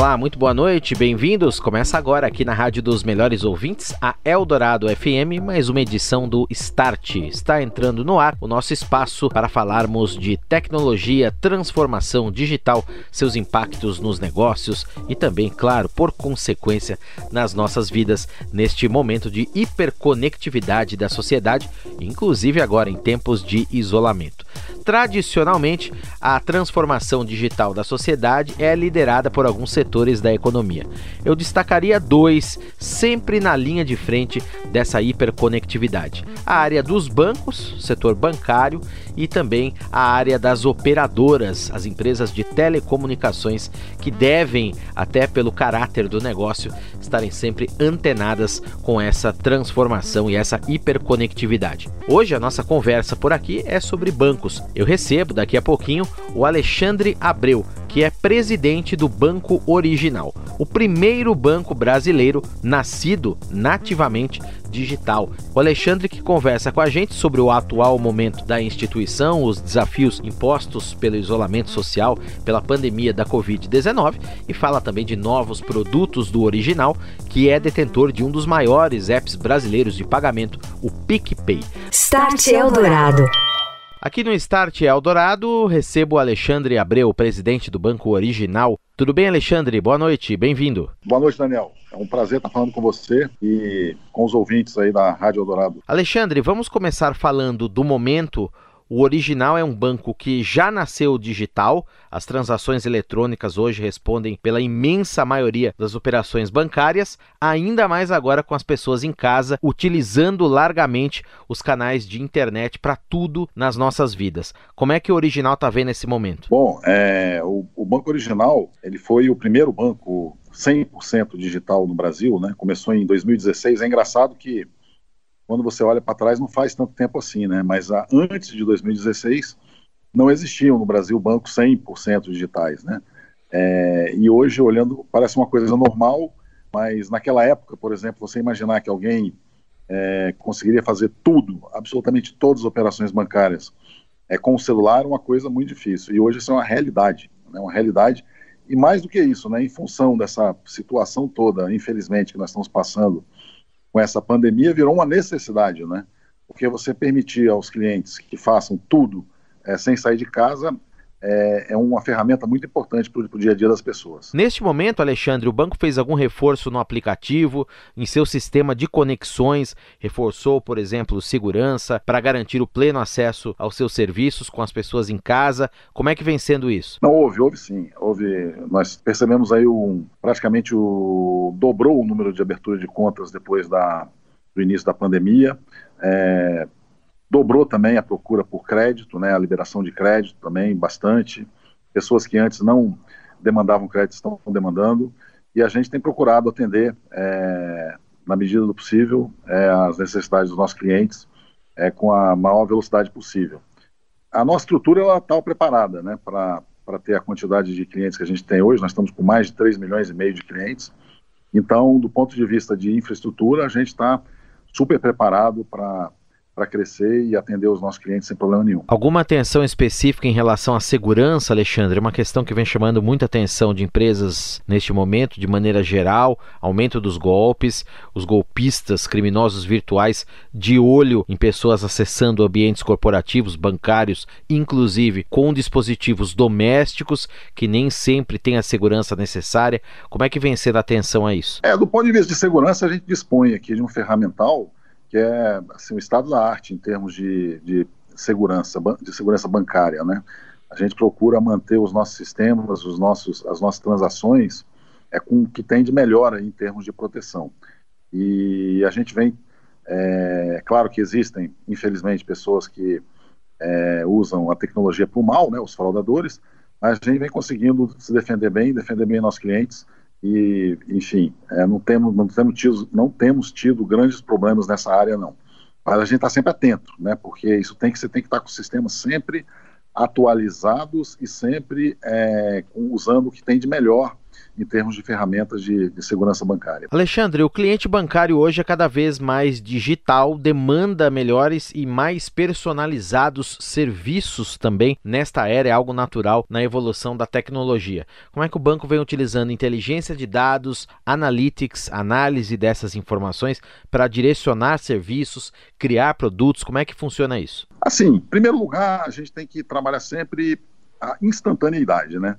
Olá, muito boa noite, bem-vindos. Começa agora aqui na Rádio dos Melhores Ouvintes, a Eldorado FM, mais uma edição do Start. Está entrando no ar o nosso espaço para falarmos de tecnologia, transformação digital, seus impactos nos negócios e também, claro, por consequência, nas nossas vidas neste momento de hiperconectividade da sociedade, inclusive agora em tempos de isolamento. Tradicionalmente, a transformação digital da sociedade é liderada por alguns setores da economia. Eu destacaria dois, sempre na linha de frente dessa hiperconectividade: a área dos bancos, setor bancário, e também a área das operadoras, as empresas de telecomunicações que devem, até pelo caráter do negócio, estarem sempre antenadas com essa transformação e essa hiperconectividade. Hoje a nossa conversa por aqui é sobre bancos. Eu recebo daqui a pouquinho o Alexandre Abreu, que é presidente do Banco Original, o primeiro banco brasileiro nascido nativamente digital. O Alexandre que conversa com a gente sobre o atual momento da instituição, os desafios impostos pelo isolamento social, pela pandemia da Covid-19 e fala também de novos produtos do Original, que é detentor de um dos maiores apps brasileiros de pagamento, o PicPay. Start Eldorado. Aqui no Start Eldorado, recebo Alexandre Abreu, presidente do Banco Original. Tudo bem, Alexandre? Boa noite, bem-vindo. Boa noite, Daniel. É um prazer estar falando com você e com os ouvintes aí da Rádio Eldorado. Alexandre, vamos começar falando do momento o Original é um banco que já nasceu digital. As transações eletrônicas hoje respondem pela imensa maioria das operações bancárias, ainda mais agora com as pessoas em casa utilizando largamente os canais de internet para tudo nas nossas vidas. Como é que o Original está vendo esse momento? Bom, é, o, o Banco Original ele foi o primeiro banco 100% digital no Brasil, né? Começou em 2016. É engraçado que quando você olha para trás, não faz tanto tempo assim, né? Mas a, antes de 2016, não existiam no Brasil bancos 100% digitais, né? É, e hoje, olhando, parece uma coisa normal, mas naquela época, por exemplo, você imaginar que alguém é, conseguiria fazer tudo, absolutamente todas as operações bancárias, é, com o celular, uma coisa muito difícil. E hoje isso é uma realidade, né? uma realidade. E mais do que isso, né? em função dessa situação toda, infelizmente, que nós estamos passando, com essa pandemia virou uma necessidade, né? Porque você permitir aos clientes que façam tudo é, sem sair de casa é, é, uma ferramenta muito importante para o dia a dia das pessoas. Neste momento, Alexandre, o banco fez algum reforço no aplicativo, em seu sistema de conexões, reforçou, por exemplo, segurança para garantir o pleno acesso aos seus serviços com as pessoas em casa. Como é que vem sendo isso? Não houve, houve sim, houve. Nós percebemos aí um, praticamente o dobrou o número de abertura de contas depois da, do início da pandemia. É, Dobrou também a procura por crédito, né, a liberação de crédito também bastante. Pessoas que antes não demandavam crédito estão demandando. E a gente tem procurado atender, é, na medida do possível, é, as necessidades dos nossos clientes é, com a maior velocidade possível. A nossa estrutura está preparada né, para ter a quantidade de clientes que a gente tem hoje. Nós estamos com mais de 3 milhões e meio de clientes. Então, do ponto de vista de infraestrutura, a gente está super preparado para para crescer e atender os nossos clientes sem problema nenhum. Alguma atenção específica em relação à segurança, Alexandre? É uma questão que vem chamando muita atenção de empresas neste momento, de maneira geral, aumento dos golpes, os golpistas, criminosos virtuais de olho em pessoas acessando ambientes corporativos, bancários, inclusive com dispositivos domésticos que nem sempre têm a segurança necessária. Como é que vem sendo a atenção a isso? É, do ponto de vista de segurança, a gente dispõe aqui de um ferramental que é assim, o estado da arte em termos de, de segurança, de segurança bancária, né? A gente procura manter os nossos sistemas, os nossos, as nossas transações é com o que tem de melhor aí em termos de proteção. E a gente vem, é claro que existem, infelizmente, pessoas que é, usam a tecnologia para o mal, né, os fraudadores, mas a gente vem conseguindo se defender bem, defender bem nossos clientes e, enfim, é, não, temos, não, temos tido, não temos tido grandes problemas nessa área, não. Mas a gente está sempre atento, né? Porque isso tem que você tem que estar tá com o sistema sempre atualizados e sempre é, usando o que tem de melhor em termos de ferramentas de, de, segurança bancária. Alexandre, o cliente bancário hoje é cada vez mais digital, demanda melhores e mais personalizados serviços também. Nesta era é algo natural na evolução da tecnologia. Como é que o banco vem utilizando inteligência de dados, analytics, análise dessas informações para direcionar serviços, criar produtos? Como é que funciona isso? Assim, em primeiro lugar, a gente tem que trabalhar sempre a instantaneidade, né?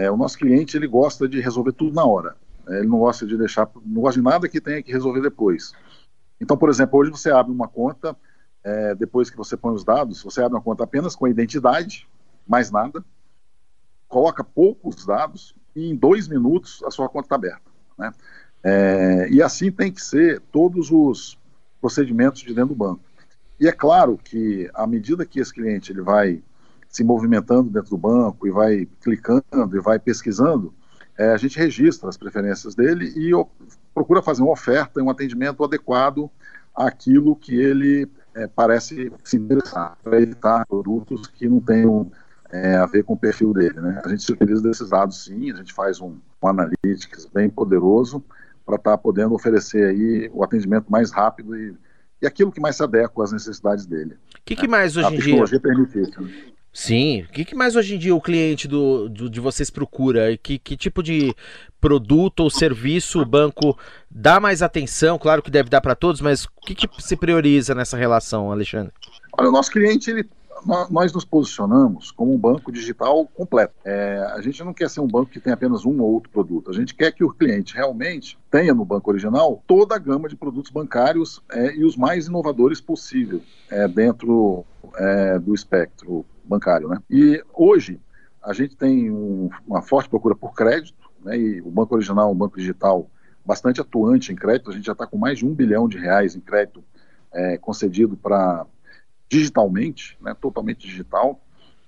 É, o nosso cliente ele gosta de resolver tudo na hora. É, ele não gosta de deixar, não gosta de nada que tenha que resolver depois. Então, por exemplo, hoje você abre uma conta, é, depois que você põe os dados, você abre uma conta apenas com a identidade, mais nada, coloca poucos dados e em dois minutos a sua conta está aberta. Né? É, e assim tem que ser todos os procedimentos de dentro do banco. E é claro que à medida que esse cliente ele vai se movimentando dentro do banco e vai clicando e vai pesquisando, é, a gente registra as preferências dele e procura fazer uma oferta e um atendimento adequado àquilo que ele é, parece se interessar, para evitar produtos que não tenham é, a ver com o perfil dele. Né? A gente se utiliza desses dados sim, a gente faz um, um analytics bem poderoso para estar tá podendo oferecer aí o atendimento mais rápido e, e aquilo que mais se adequa às necessidades dele. O que, que mais hoje em dia? A tecnologia permite isso. Né? Sim. O que, que, mais hoje em dia o cliente do, do de vocês procura? Que, que tipo de produto ou serviço o banco dá mais atenção? Claro que deve dar para todos, mas o que, que se prioriza nessa relação, Alexandre? Olha, o nosso cliente, ele, nós nos posicionamos como um banco digital completo. É, a gente não quer ser um banco que tem apenas um ou outro produto. A gente quer que o cliente realmente tenha no banco original toda a gama de produtos bancários é, e os mais inovadores possível é, dentro é, do espectro bancário. Né? E hoje a gente tem um, uma forte procura por crédito, né, e o Banco Original, um banco digital bastante atuante em crédito, a gente já está com mais de um bilhão de reais em crédito é, concedido para digitalmente, né, totalmente digital,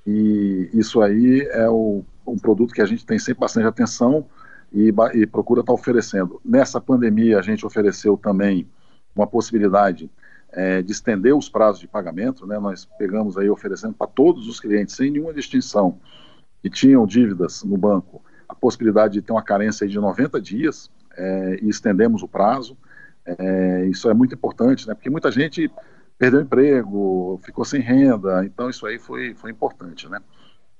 e isso aí é o, um produto que a gente tem sempre bastante atenção e, e procura estar tá oferecendo. Nessa pandemia a gente ofereceu também uma possibilidade é, de estender os prazos de pagamento, né, nós pegamos aí oferecendo para todos os clientes, sem nenhuma distinção, que tinham dívidas no banco, a possibilidade de ter uma carência de 90 dias é, e estendemos o prazo. É, isso é muito importante, né, porque muita gente perdeu emprego, ficou sem renda, então isso aí foi, foi importante. Né.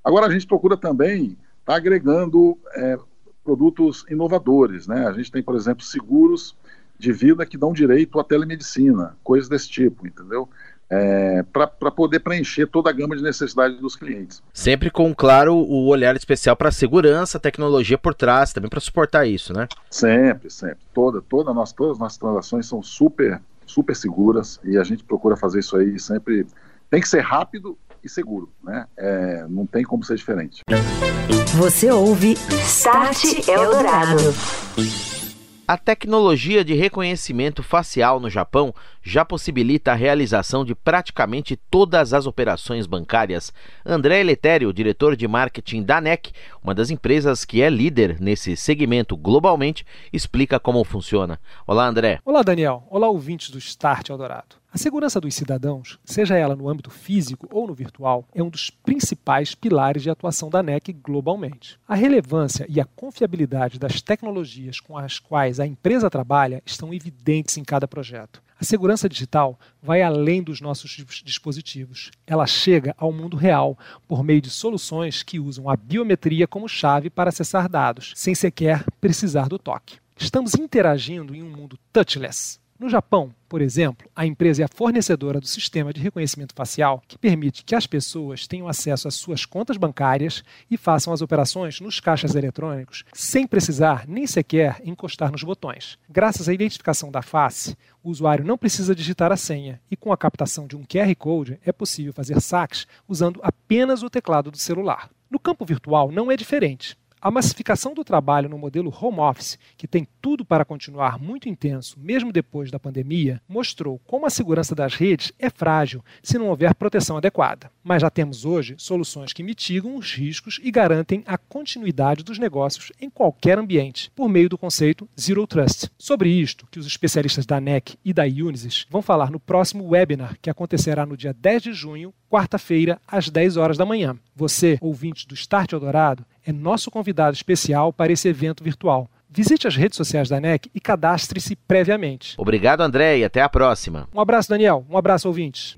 Agora a gente procura também estar tá agregando é, produtos inovadores. Né? A gente tem, por exemplo, seguros de vida que dão direito à telemedicina, coisas desse tipo, entendeu? É, para poder preencher toda a gama de necessidades dos clientes. Sempre com, claro, o olhar especial para a segurança, tecnologia por trás, também para suportar isso, né? Sempre, sempre. Toda, toda nós, todas as nossas transações são super, super seguras e a gente procura fazer isso aí sempre. Tem que ser rápido e seguro, né? É, não tem como ser diferente. Você ouve Start Eldorado. A tecnologia de reconhecimento facial no Japão já possibilita a realização de praticamente todas as operações bancárias. André Eletério, diretor de marketing da NEC, uma das empresas que é líder nesse segmento globalmente, explica como funciona. Olá, André. Olá, Daniel. Olá, ouvintes do Start Eldorado. A segurança dos cidadãos, seja ela no âmbito físico ou no virtual, é um dos principais pilares de atuação da NEC globalmente. A relevância e a confiabilidade das tecnologias com as quais a empresa trabalha estão evidentes em cada projeto. A segurança digital vai além dos nossos dispositivos. Ela chega ao mundo real por meio de soluções que usam a biometria como chave para acessar dados, sem sequer precisar do toque. Estamos interagindo em um mundo touchless no Japão, por exemplo, a empresa é a fornecedora do sistema de reconhecimento facial que permite que as pessoas tenham acesso às suas contas bancárias e façam as operações nos caixas eletrônicos sem precisar nem sequer encostar nos botões. Graças à identificação da face, o usuário não precisa digitar a senha e com a captação de um QR Code é possível fazer saques usando apenas o teclado do celular. No campo virtual não é diferente. A massificação do trabalho no modelo home office, que tem tudo para continuar muito intenso mesmo depois da pandemia, mostrou como a segurança das redes é frágil se não houver proteção adequada. Mas já temos hoje soluções que mitigam os riscos e garantem a continuidade dos negócios em qualquer ambiente, por meio do conceito Zero Trust. Sobre isto, que os especialistas da NEC e da Unisys vão falar no próximo webinar, que acontecerá no dia 10 de junho, quarta-feira, às 10 horas da manhã. Você, ouvinte do Start Eldorado, é nosso convidado especial para esse evento virtual. Visite as redes sociais da NEC e cadastre-se previamente. Obrigado, André, e até a próxima. Um abraço, Daniel. Um abraço, ouvintes.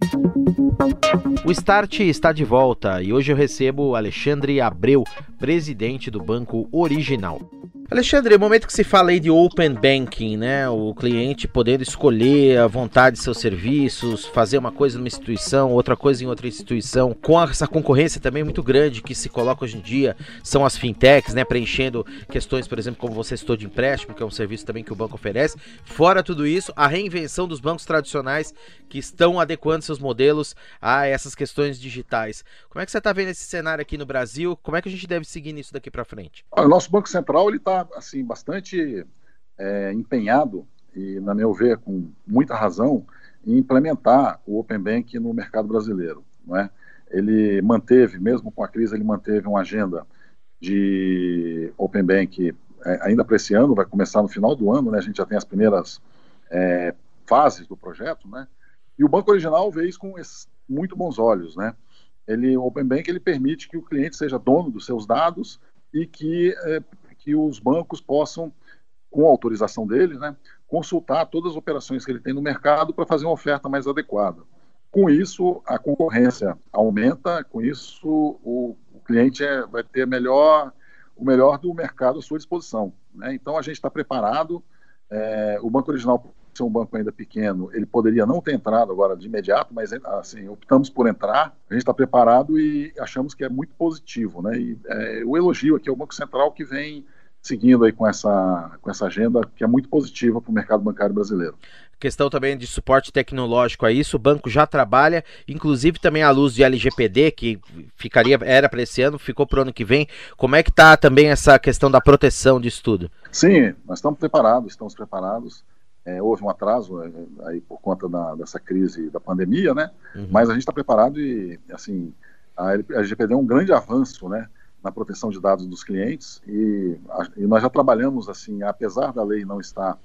O Start está de volta e hoje eu recebo Alexandre Abreu, presidente do Banco Original. Alexandre, é o momento que se fala aí de Open Banking, né? O cliente podendo escolher a vontade de seus serviços, fazer uma coisa numa instituição, outra coisa em outra instituição, com essa concorrência também muito grande que se coloca hoje em dia, são as fintechs, né? Preenchendo questões, por exemplo, como você citou de empréstimo, que é um serviço também que o banco oferece. Fora tudo isso, a reinvenção dos bancos tradicionais que estão adequando seus modelos a essas questões digitais. Como é que você está vendo esse cenário aqui no Brasil? Como é que a gente deve seguir nisso daqui para frente? O nosso Banco Central ele está assim bastante é, empenhado e, na meu ver, com muita razão, em implementar o Open Bank no mercado brasileiro. Não é? Ele manteve, mesmo com a crise, ele manteve uma agenda de Open Bank é, ainda para esse ano, vai começar no final do ano, né? A gente já tem as primeiras é, fases do projeto, né? E o banco original vê isso com muito bons olhos, né? Ele, o Open Bank ele permite que o cliente seja dono dos seus dados e que, é, que os bancos possam, com autorização dele, né, consultar todas as operações que ele tem no mercado para fazer uma oferta mais adequada. Com isso, a concorrência aumenta, com isso, o, o cliente é, vai ter melhor, o melhor do mercado à sua disposição. Né? Então, a gente está preparado. É, o Banco Original ser um banco ainda pequeno, ele poderia não ter entrado agora de imediato, mas assim, optamos por entrar, a gente está preparado e achamos que é muito positivo, né? E é, o elogio aqui ao Banco Central que vem seguindo aí com essa, com essa agenda que é muito positiva para o mercado bancário brasileiro. Questão também de suporte tecnológico a isso, o banco já trabalha, inclusive também à luz de LGPD, que ficaria, era para esse ano, ficou para o ano que vem. Como é que está também essa questão da proteção disso tudo? Sim, nós estamos preparados, estamos preparados. É, houve um atraso é, aí por conta da, dessa crise da pandemia, né? Uhum. Mas a gente está preparado e, assim, a LGPD é um grande avanço, né? Na proteção de dados dos clientes e, e nós já trabalhamos, assim, apesar da lei não estar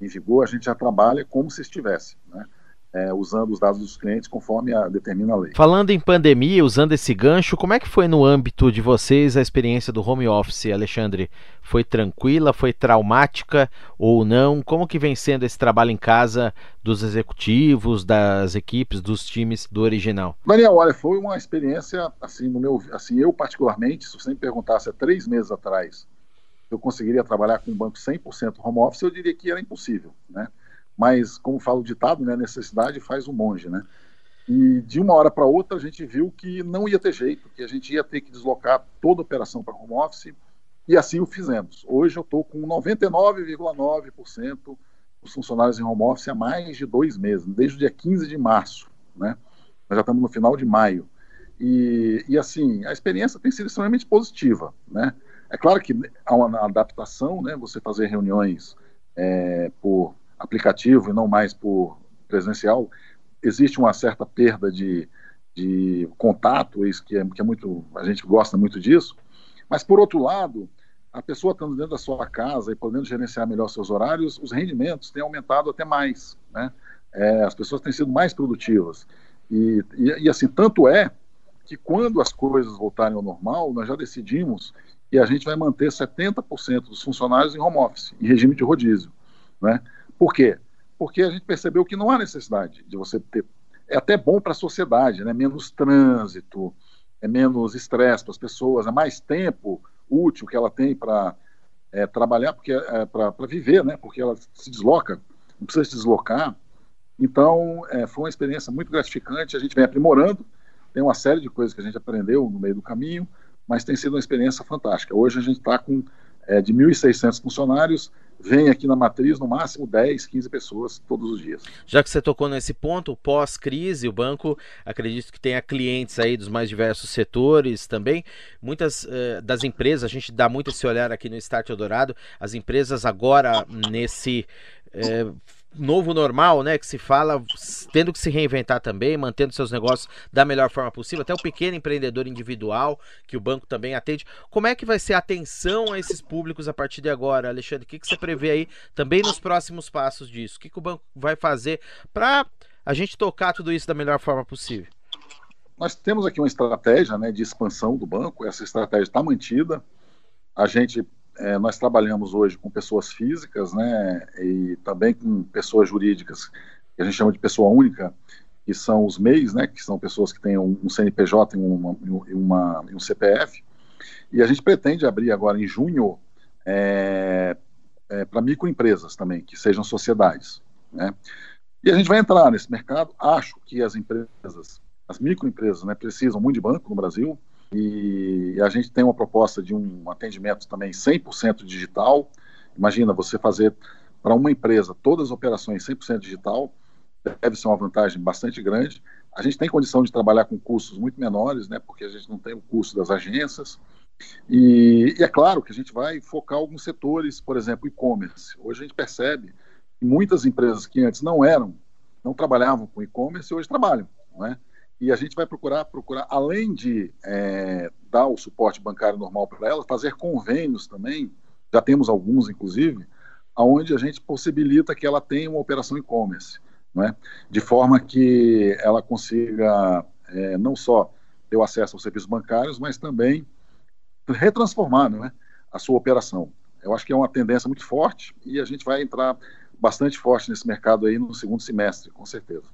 em vigor, a gente já trabalha como se estivesse, né? É, usando os dados dos clientes conforme a, determina a lei. Falando em pandemia, usando esse gancho, como é que foi no âmbito de vocês a experiência do home office, Alexandre? Foi tranquila, foi traumática ou não? Como que vem sendo esse trabalho em casa dos executivos, das equipes, dos times do original? Daniel, olha, foi uma experiência, assim, no meu, assim, eu particularmente, se você me perguntasse há três meses atrás, eu conseguiria trabalhar com um banco 100% home office, eu diria que era impossível, né? Mas, como fala o ditado, né, necessidade faz o monge, né? E de uma hora para outra a gente viu que não ia ter jeito, que a gente ia ter que deslocar toda a operação para home office, e assim o fizemos. Hoje eu estou com 99,9% dos funcionários em home office há mais de dois meses, desde o dia 15 de março, né? Nós já estamos no final de maio. E, e assim, a experiência tem sido extremamente positiva, né? É claro que há uma adaptação, né? Você fazer reuniões é, por aplicativo e não mais por presencial, existe uma certa perda de, de contato, isso que é, que é muito, a gente gosta muito disso, mas por outro lado, a pessoa estando dentro da sua casa e podendo gerenciar melhor seus horários, os rendimentos têm aumentado até mais, né? É, as pessoas têm sido mais produtivas. E, e, e, assim, tanto é que quando as coisas voltarem ao normal, nós já decidimos que a gente vai manter 70% dos funcionários em home office, em regime de rodízio, né? Por quê? Porque a gente percebeu que não há necessidade de você ter. É até bom para a sociedade, né? menos trânsito, é menos estresse para as pessoas, é mais tempo útil que ela tem para é, trabalhar, porque é, para viver, né? porque ela se desloca, não precisa se deslocar. Então, é, foi uma experiência muito gratificante, a gente vem aprimorando, tem uma série de coisas que a gente aprendeu no meio do caminho, mas tem sido uma experiência fantástica. Hoje a gente está com é, de 1.600 funcionários, vem aqui na matriz no máximo 10, 15 pessoas todos os dias. Já que você tocou nesse ponto, pós-crise, o banco acredito que tenha clientes aí dos mais diversos setores também. Muitas eh, das empresas, a gente dá muito esse olhar aqui no Start Eldorado, as empresas agora nesse eh, novo normal, né, que se fala, tendo que se reinventar também, mantendo seus negócios da melhor forma possível, até o pequeno empreendedor individual, que o banco também atende. Como é que vai ser a atenção a esses públicos a partir de agora, Alexandre? O que, que você prevê aí também nos próximos passos disso? O que, que o banco vai fazer para a gente tocar tudo isso da melhor forma possível? nós temos aqui uma estratégia né, de expansão do banco, essa estratégia está mantida. A gente, é, nós trabalhamos hoje com pessoas físicas né, e também com pessoas jurídicas, que a gente chama de pessoa única, que são os MEIs, né, que são pessoas que têm um, um CNPJ e uma, uma, um CPF. E a gente pretende abrir agora em junho é, é, para microempresas também, que sejam sociedades. Né? E a gente vai entrar nesse mercado. Acho que as empresas, as microempresas, né, precisam muito de banco no Brasil. E a gente tem uma proposta de um atendimento também 100% digital. Imagina você fazer para uma empresa todas as operações 100% digital, deve ser uma vantagem bastante grande. A gente tem condição de trabalhar com custos muito menores, né, porque a gente não tem o custo das agências. E, e é claro que a gente vai focar alguns setores, por exemplo, e-commerce. Hoje a gente percebe que muitas empresas que antes não eram, não trabalhavam com e-commerce, hoje trabalham, não é? E a gente vai procurar, procurar além de é, dar o suporte bancário normal para elas, fazer convênios também, já temos alguns, inclusive, aonde a gente possibilita que ela tenha uma operação e-commerce, não é? de forma que ela consiga é, não só ter o acesso aos serviços bancários, mas também retransformar né, a sua operação. Eu acho que é uma tendência muito forte e a gente vai entrar bastante forte nesse mercado aí no segundo semestre, com certeza.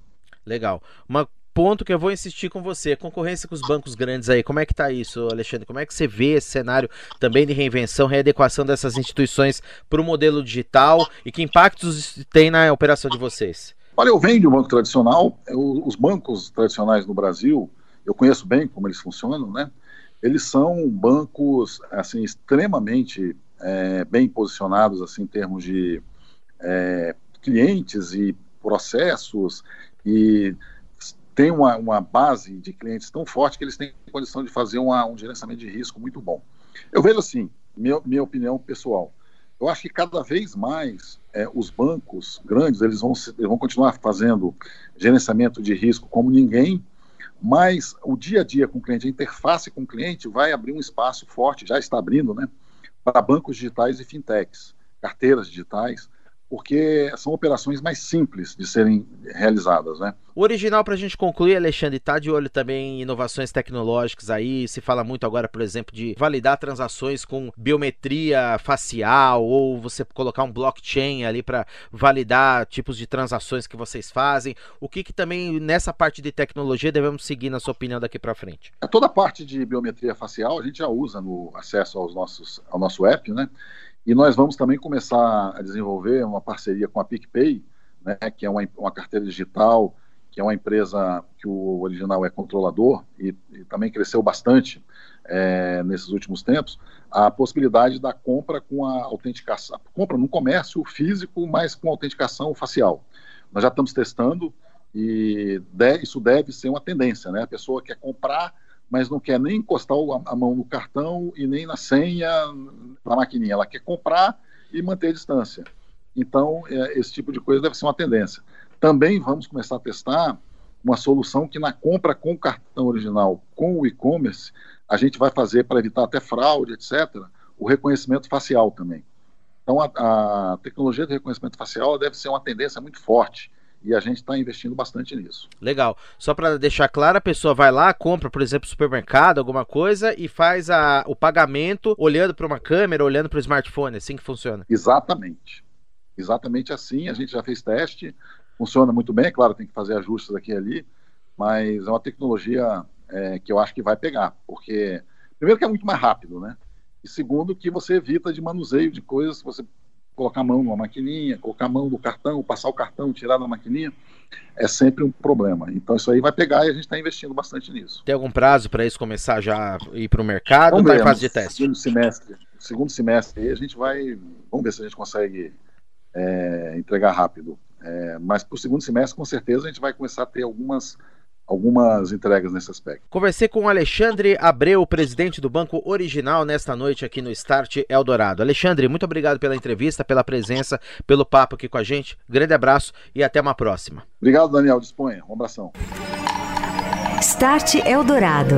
Legal. Um ponto que eu vou insistir com você, concorrência com os bancos grandes aí, como é que está isso, Alexandre? Como é que você vê esse cenário também de reinvenção, readequação dessas instituições para o modelo digital e que impactos tem na operação de vocês? Olha, eu venho de um banco tradicional, os bancos tradicionais no Brasil, eu conheço bem como eles funcionam, né? eles são bancos assim extremamente é, bem posicionados assim em termos de é, clientes e processos e tem uma, uma, base de clientes tão forte que eles têm condição de fazer uma, um gerenciamento de risco muito bom. Eu vejo assim, minha, minha opinião pessoal, eu acho que cada vez mais é, os bancos grandes eles vão, eles vão continuar fazendo gerenciamento de risco como ninguém, mas o dia a dia com o cliente, a interface com o cliente vai abrir um espaço forte, já está abrindo, né, para bancos digitais e fintechs, carteiras digitais, porque são operações mais simples de serem realizadas, né? O original para a gente concluir, Alexandre, está de olho também em inovações tecnológicas aí, se fala muito agora, por exemplo, de validar transações com biometria facial ou você colocar um blockchain ali para validar tipos de transações que vocês fazem. O que, que também nessa parte de tecnologia devemos seguir na sua opinião daqui para frente? Toda a parte de biometria facial a gente já usa no acesso aos nossos ao nosso app, né? E nós vamos também começar a desenvolver uma parceria com a PicPay, né, que é uma, uma carteira digital, que é uma empresa que o original é controlador e, e também cresceu bastante é, nesses últimos tempos, a possibilidade da compra com a autenticação, compra no comércio físico, mas com autenticação facial. Nós já estamos testando e de, isso deve ser uma tendência, né? A pessoa quer comprar mas não quer nem encostar a mão no cartão e nem na senha na maquininha. Ela quer comprar e manter a distância. Então, é, esse tipo de coisa deve ser uma tendência. Também vamos começar a testar uma solução que na compra com o cartão original, com o e-commerce, a gente vai fazer para evitar até fraude, etc., o reconhecimento facial também. Então, a, a tecnologia de reconhecimento facial deve ser uma tendência muito forte e a gente está investindo bastante nisso. Legal. Só para deixar claro, a pessoa vai lá, compra, por exemplo, supermercado, alguma coisa e faz a, o pagamento olhando para uma câmera, olhando para o smartphone. É assim que funciona? Exatamente. Exatamente assim. A gente já fez teste, funciona muito bem. É claro, tem que fazer ajustes aqui e ali, mas é uma tecnologia é, que eu acho que vai pegar, porque primeiro que é muito mais rápido, né? E segundo que você evita de manuseio de coisas que você colocar a mão numa maquininha, colocar a mão no cartão, passar o cartão, tirar da maquininha, é sempre um problema. Então isso aí vai pegar e a gente está investindo bastante nisso. Tem algum prazo para isso começar já ir para o mercado vamos ou está em fase de teste? Segundo semestre, segundo semestre aí a gente vai, vamos ver se a gente consegue é, entregar rápido. É, mas para o segundo semestre, com certeza, a gente vai começar a ter algumas algumas entregas nesse aspecto. Conversei com o Alexandre Abreu, presidente do Banco Original, nesta noite aqui no Start Eldorado. Alexandre, muito obrigado pela entrevista, pela presença, pelo papo aqui com a gente. Grande abraço e até uma próxima. Obrigado, Daniel. Disponha. Um abração. Start Eldorado.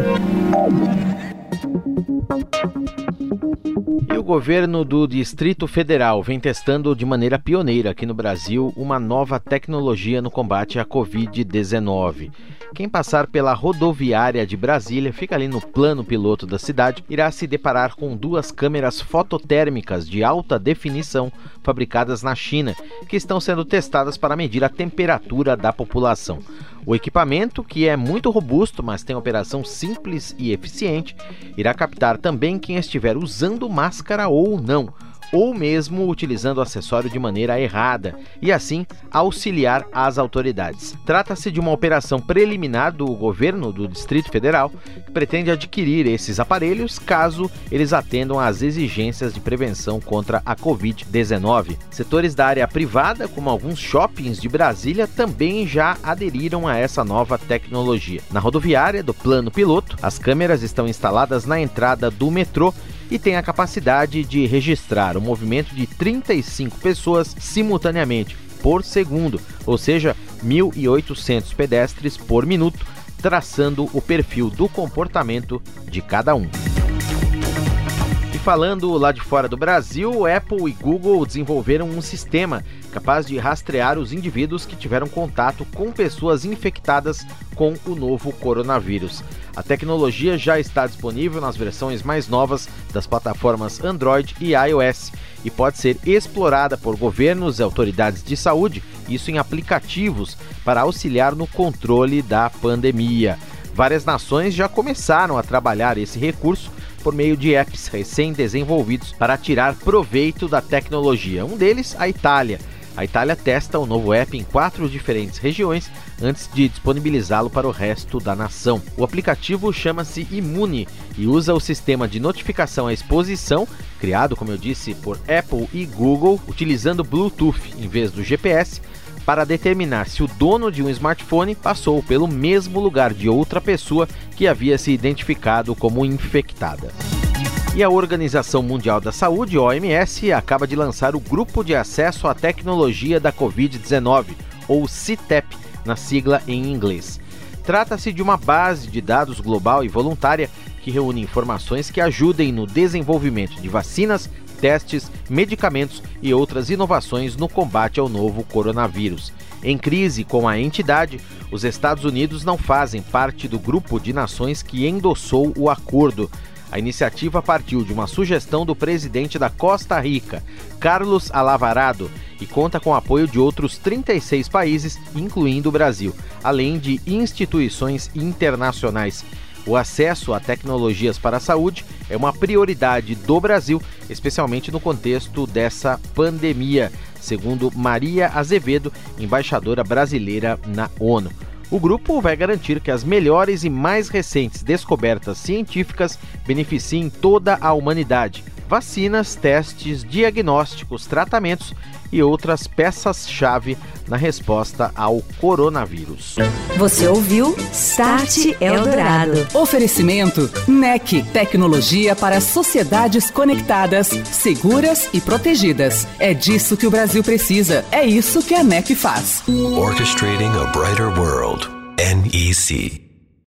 E o governo do Distrito Federal vem testando de maneira pioneira aqui no Brasil uma nova tecnologia no combate à Covid-19. Quem passar pela rodoviária de Brasília, fica ali no plano piloto da cidade, irá se deparar com duas câmeras fototérmicas de alta definição fabricadas na China, que estão sendo testadas para medir a temperatura da população. O equipamento, que é muito robusto, mas tem operação simples e eficiente, irá captar também quem estiver usando máscara ou não ou mesmo utilizando o acessório de maneira errada e assim auxiliar as autoridades. Trata-se de uma operação preliminar do governo do Distrito Federal que pretende adquirir esses aparelhos caso eles atendam às exigências de prevenção contra a Covid-19. Setores da área privada, como alguns shoppings de Brasília, também já aderiram a essa nova tecnologia. Na rodoviária do plano piloto, as câmeras estão instaladas na entrada do metrô e tem a capacidade de registrar o movimento de 35 pessoas simultaneamente por segundo, ou seja, 1.800 pedestres por minuto, traçando o perfil do comportamento de cada um. E falando lá de fora do Brasil, Apple e Google desenvolveram um sistema capaz de rastrear os indivíduos que tiveram contato com pessoas infectadas com o novo coronavírus. A tecnologia já está disponível nas versões mais novas das plataformas Android e iOS e pode ser explorada por governos e autoridades de saúde, isso em aplicativos para auxiliar no controle da pandemia. Várias nações já começaram a trabalhar esse recurso por meio de apps recém-desenvolvidos para tirar proveito da tecnologia. Um deles, a Itália a Itália testa o novo app em quatro diferentes regiões antes de disponibilizá-lo para o resto da nação. O aplicativo chama-se Imune e usa o sistema de notificação à exposição, criado, como eu disse, por Apple e Google, utilizando Bluetooth em vez do GPS, para determinar se o dono de um smartphone passou pelo mesmo lugar de outra pessoa que havia se identificado como infectada. E a Organização Mundial da Saúde, OMS, acaba de lançar o Grupo de Acesso à Tecnologia da Covid-19, ou CITEP, na sigla em inglês. Trata-se de uma base de dados global e voluntária que reúne informações que ajudem no desenvolvimento de vacinas, testes, medicamentos e outras inovações no combate ao novo coronavírus. Em crise com a entidade, os Estados Unidos não fazem parte do grupo de nações que endossou o acordo. A iniciativa partiu de uma sugestão do presidente da Costa Rica, Carlos Alavarado, e conta com apoio de outros 36 países, incluindo o Brasil, além de instituições internacionais. O acesso a tecnologias para a saúde é uma prioridade do Brasil, especialmente no contexto dessa pandemia, segundo Maria Azevedo, embaixadora brasileira na ONU. O grupo vai garantir que as melhores e mais recentes descobertas científicas beneficiem toda a humanidade. Vacinas, testes, diagnósticos, tratamentos e outras peças-chave na resposta ao coronavírus. Você ouviu Start Eldorado. Oferecimento NEC, tecnologia para sociedades conectadas, seguras e protegidas. É disso que o Brasil precisa. É isso que a NEC faz. Orchestrating a brighter world. NEC.